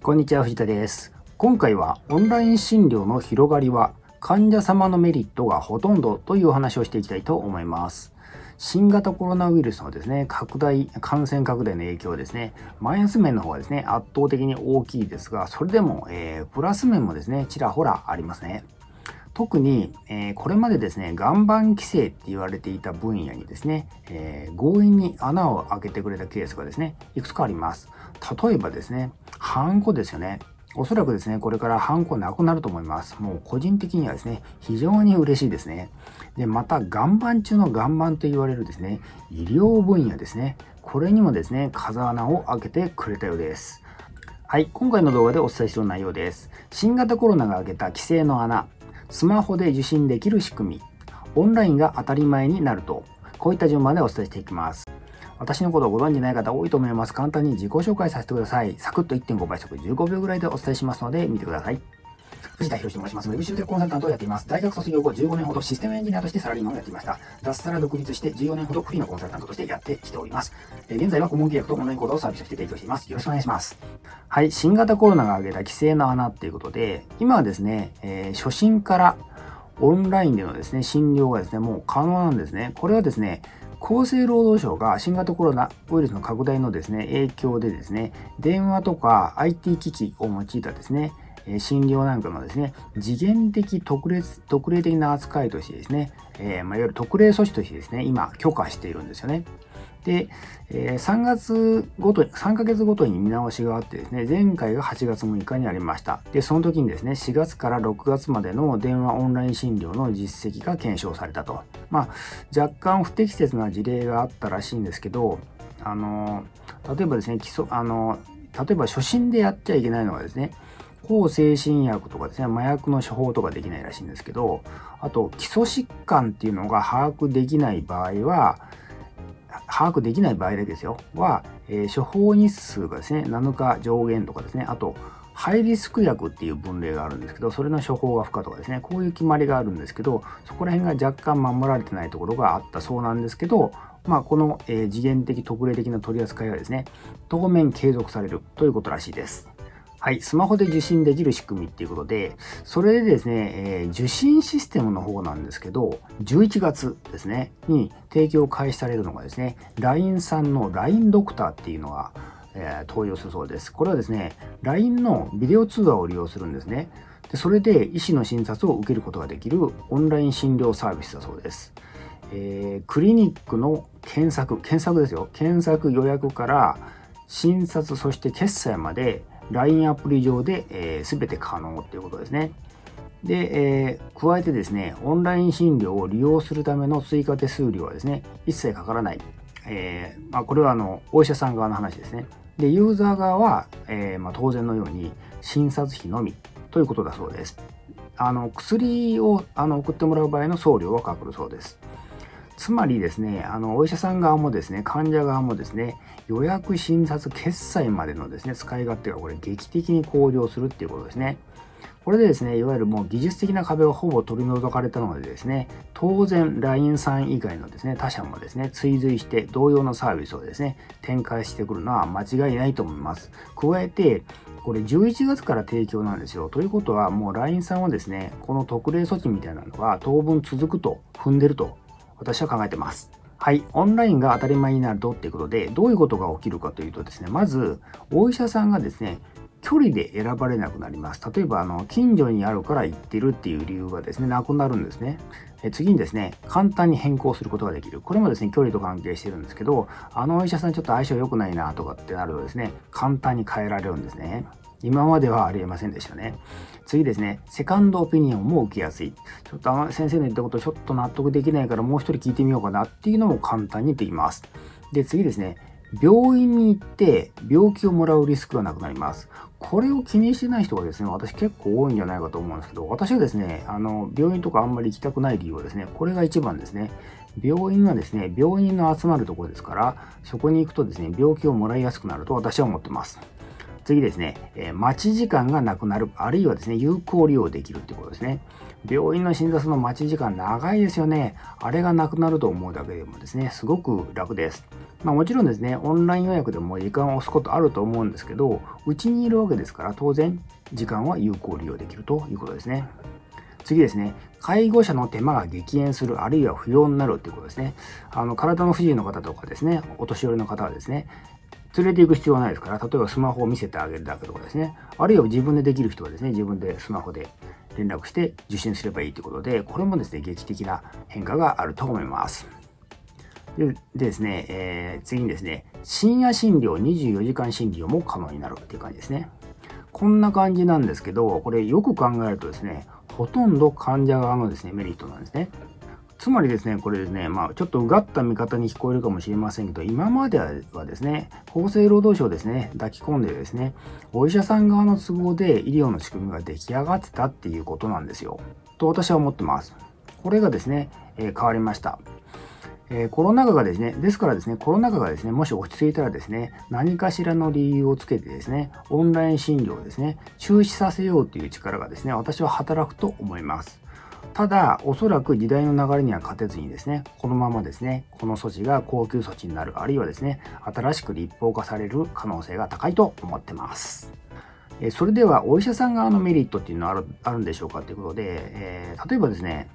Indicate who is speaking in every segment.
Speaker 1: こんにちは、藤田です。今回はオンライン診療の広がりは患者様のメリットがほとんどというお話をしていきたいと思います。新型コロナウイルスのですね、拡大、感染拡大の影響ですね、マイナス面の方はですね、圧倒的に大きいですが、それでも、えープラス面もですね、ちらほらありますね。特に、えーこれまでですね、岩盤規制って言われていた分野にですね、えー強引に穴を開けてくれたケースがですね、いくつかあります。例えばですね、ハンコですよね。おそらくですね、これからハンコなくなると思います。もう個人的にはですね、非常に嬉しいですね。で、また、岩盤中の岩盤と言われるですね、医療分野ですね。これにもですね、風穴を開けてくれたようです。はい、今回の動画でお伝えする内容です。新型コロナが開けた規制の穴、スマホで受信できる仕組み、オンラインが当たり前になると、こういった順番でお伝えしていきます。私のことをご存じない方多いと思います。簡単に自己紹介させてください。サクッと1.5倍速15秒ぐらいでお伝えしますので見てください。藤田博と申します。ウェブ集客コンサルタントをやっています。大学卒業後15年ほどシステムエンジニアとしてサラリーマンをやっていました。脱サラ独立して14年ほどフリーのコンサルタントとしてやってきております。えー現在は顧問契約とオンライン講座をサービスとして提供しています。よろしくお願いします。はい、新型コロナが挙げた規制の穴っていうことで、今はですね、えー初診からオンラインでのですね、診療がですね、もう可能なんですね。これはですね、厚生労働省が新型コロナウイルスの拡大のですね、影響でですね、電話とか IT 機器を用いたですね、え診療なんかのですね、次元的特例特例的な扱いとしてですね、えーまあ、いわゆる特例措置としてですね、今許可しているんですよね。で、えー3月ごとに、3ヶ月ごとに見直しがあってですね、前回が8月6日にありました。で、その時にですね、4月から6月までの電話オンライン診療の実績が検証されたと。まあ、若干不適切な事例があったらしいんですけど、あの、例えばですね、基礎、あの、例えば初診でやっちゃいけないのはですね、抗精神薬とかですね、麻薬の処方とかできないらしいんですけど、あと基礎疾患っていうのが把握できない場合は、把握できない場合だけですよ。は、えー処方日数がですね、7日上限とかですね、あと、ハイリスク薬っていう分類があるんですけど、それの処方が不可とかですね、こういう決まりがあるんですけど、そこら辺が若干守られてないところがあったそうなんですけど、まあ、この、えー次元的特例的な取り扱いはですね、当面継続されるということらしいです。はい、スマホで受診できる仕組みっていうことで、それでですね、えー受診システムの方なんですけど、11月ですね、に提供開始されるのがですね、LINE さんの LINE ドクターっていうのが、えー登用するそうです。これはですね、LINE のビデオ通話を利用するんですね。でそれで医師の診察を受けることができるオンライン診療サービスだそうです。えークリニックの検索、検索ですよ。検索予約から診察、そして決済まで LINE アプリ上で、えー、全て可能ということですね。で、えー加えてですね、オンライン診療を利用するための追加手数料はですね、一切かからない。えーまあ、これはあの、お医者さん側の話ですね。で、ユーザー側は、えーまあ、当然のように診察費のみということだそうです。あの、薬をあの送ってもらう場合の送料はかかるそうです。つまりですね、あの、お医者さん側もですね、患者側もですね、予約、診察、決済までのですね、使い勝手がこれ劇的に向上するっていうことですね。これでですね、いわゆるもう技術的な壁をほぼ取り除かれたのでですね、当然 LINE さん以外のですね、他社もですね、追随して同様のサービスをですね、展開してくるのは間違いないと思います。加えて、これ11月から提供なんですよ。ということはもう LINE さんはですね、この特例措置みたいなのが当分続くと踏んでると私は考えてます。はい。オンラインが当たり前になるとっていうことで、どういうことが起きるかというとですね、まず、お医者さんがですね、距離で選ばれなくなります。例えば、あの、近所にあるから行ってるっていう理由がですね、なくなるんですね。え次にですね、簡単に変更することができる。これもですね、距離と関係してるんですけど、あのお医者さんちょっと相性良くないなとかってなるとですね、簡単に変えられるんですね。今まではありえませんでしたね。次ですね、セカンドオピニオンも受けやすい。ちょっと先生の言ったことちょっと納得できないからもう一人聞いてみようかなっていうのも簡単にできます。で、次ですね、病院に行って病気をもらうリスクがなくなります。これを気にしてない人がですね、私結構多いんじゃないかと思うんですけど、私はですね、あの、病院とかあんまり行きたくない理由はですね、これが一番ですね。病院はですね、病人の集まるところですから、そこに行くとですね、病気をもらいやすくなると私は思ってます。次ですね、え待ち時間がなくなる、あるいはですね、有効利用できるってことですね。病院の診察の待ち時間長いですよね。あれがなくなると思うだけでもですね、すごく楽です。まあ、もちろんですね、オンライン予約でも時間を押すことあると思うんですけど、うちにいるわけですから、当然、時間は有効利用できるということですね。次ですね、介護者の手間が激減する、あるいは不要になるっていうことですね。あの、体の不自由の方とかですね、お年寄りの方はですね、連れて行く必要はないですから、例えばスマホを見せてあげるだけとかですね、あるいは自分でできる人はですね、自分でスマホで連絡して受診すればいいということで、これもですね、劇的な変化があると思います。でですね、えー、次にですね、深夜診療24時間診療も可能になるっていう感じですね。こんな感じなんですけど、これよく考えるとですね、ほとんど患者側のですね、メリットなんですね。つまりですね、これですね、まあ、ちょっとうがった見方に聞こえるかもしれませんけど、今まではですね、厚生労働省ですね、抱き込んでですね、お医者さん側の都合で医療の仕組みが出来上がってたっていうことなんですよ。と私は思ってます。これがですね、えー、変わりました。えー、コロナ禍がですね、ですからですね、コロナ禍がですね、もし落ち着いたらですね、何かしらの理由をつけてですね、オンライン診療をですね、中止させようという力がですね、私は働くと思います。ただ、おそらく時代の流れには勝てずにですね、このままですね、この措置が高級措置になる、あるいはですね、新しく立法化される可能性が高いと思ってます。それでは、お医者さん側のメリットっていうのはあるあるんでしょうかということで、えー、例えばですね、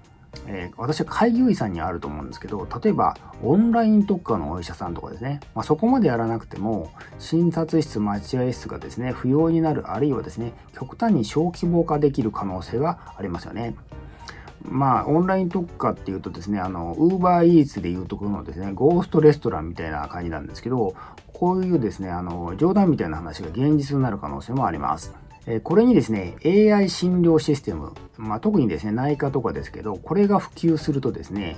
Speaker 1: えー、私は開業医さんにあると思うんですけど、例えばオンライン特化のお医者さんとかですね、まあ、そこまでやらなくても、診察室、待合室がですね、不要になる、あるいはですね、極端に小規模化できる可能性がありますよね。まあ、オンライン特化っていうとですね、あの、ウーバーイーツでいうところのですね、ゴーストレストランみたいな感じなんですけど、こういうですね、あの、冗談みたいな話が現実になる可能性もあります。えこれにですね、AI 診療システム、まあ、特にですね、内科とかですけど、これが普及するとですね、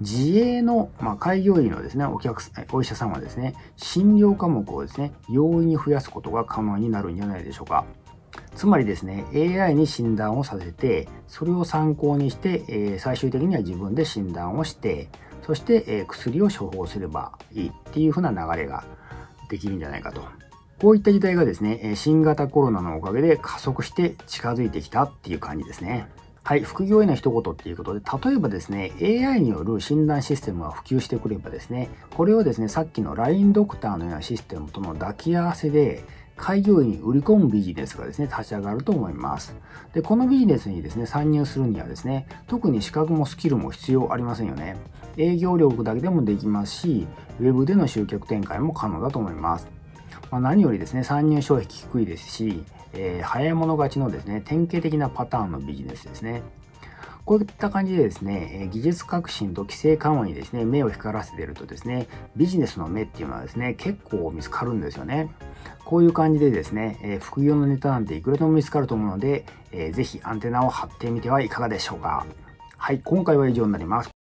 Speaker 1: 自営の、まあ、開業医のですね、お客お医者さんはですね、診療科目をですね、容易に増やすことが可能になるんじゃないでしょうか。つまりですね、AI に診断をさせて、それを参考にして、えー、最終的には自分で診断をして、そして、えー、薬を処方すればいいっていう風な流れができるんじゃないかと。こういった時代がですね、新型コロナのおかげで加速して近づいてきたっていう感じですね。はい、副業への一言っていうことで、例えばですね、AI による診断システムが普及してくればですね、これをですね、さっきの LINE ドクターのようなシステムとの抱き合わせで、開業医に売り込むビジネスがですね、立ち上がると思います。で、このビジネスにですね、参入するにはですね、特に資格もスキルも必要ありませんよね。営業力だけでもできますし、ウェブでの集客展開も可能だと思います。まあ、何よりですね、参入障壁低いですし、えー、早い者勝ちのですね、典型的なパターンのビジネスですね。こういった感じでですね、技術革新と規制緩和にですね、目を光らせているとですね、ビジネスの目っていうのはですね、結構見つかるんですよね。こういう感じでですね、え、副業のネタなんていくらでも見つかると思うので、えー、ぜひアンテナを張ってみてはいかがでしょうか。はい、今回は以上になります。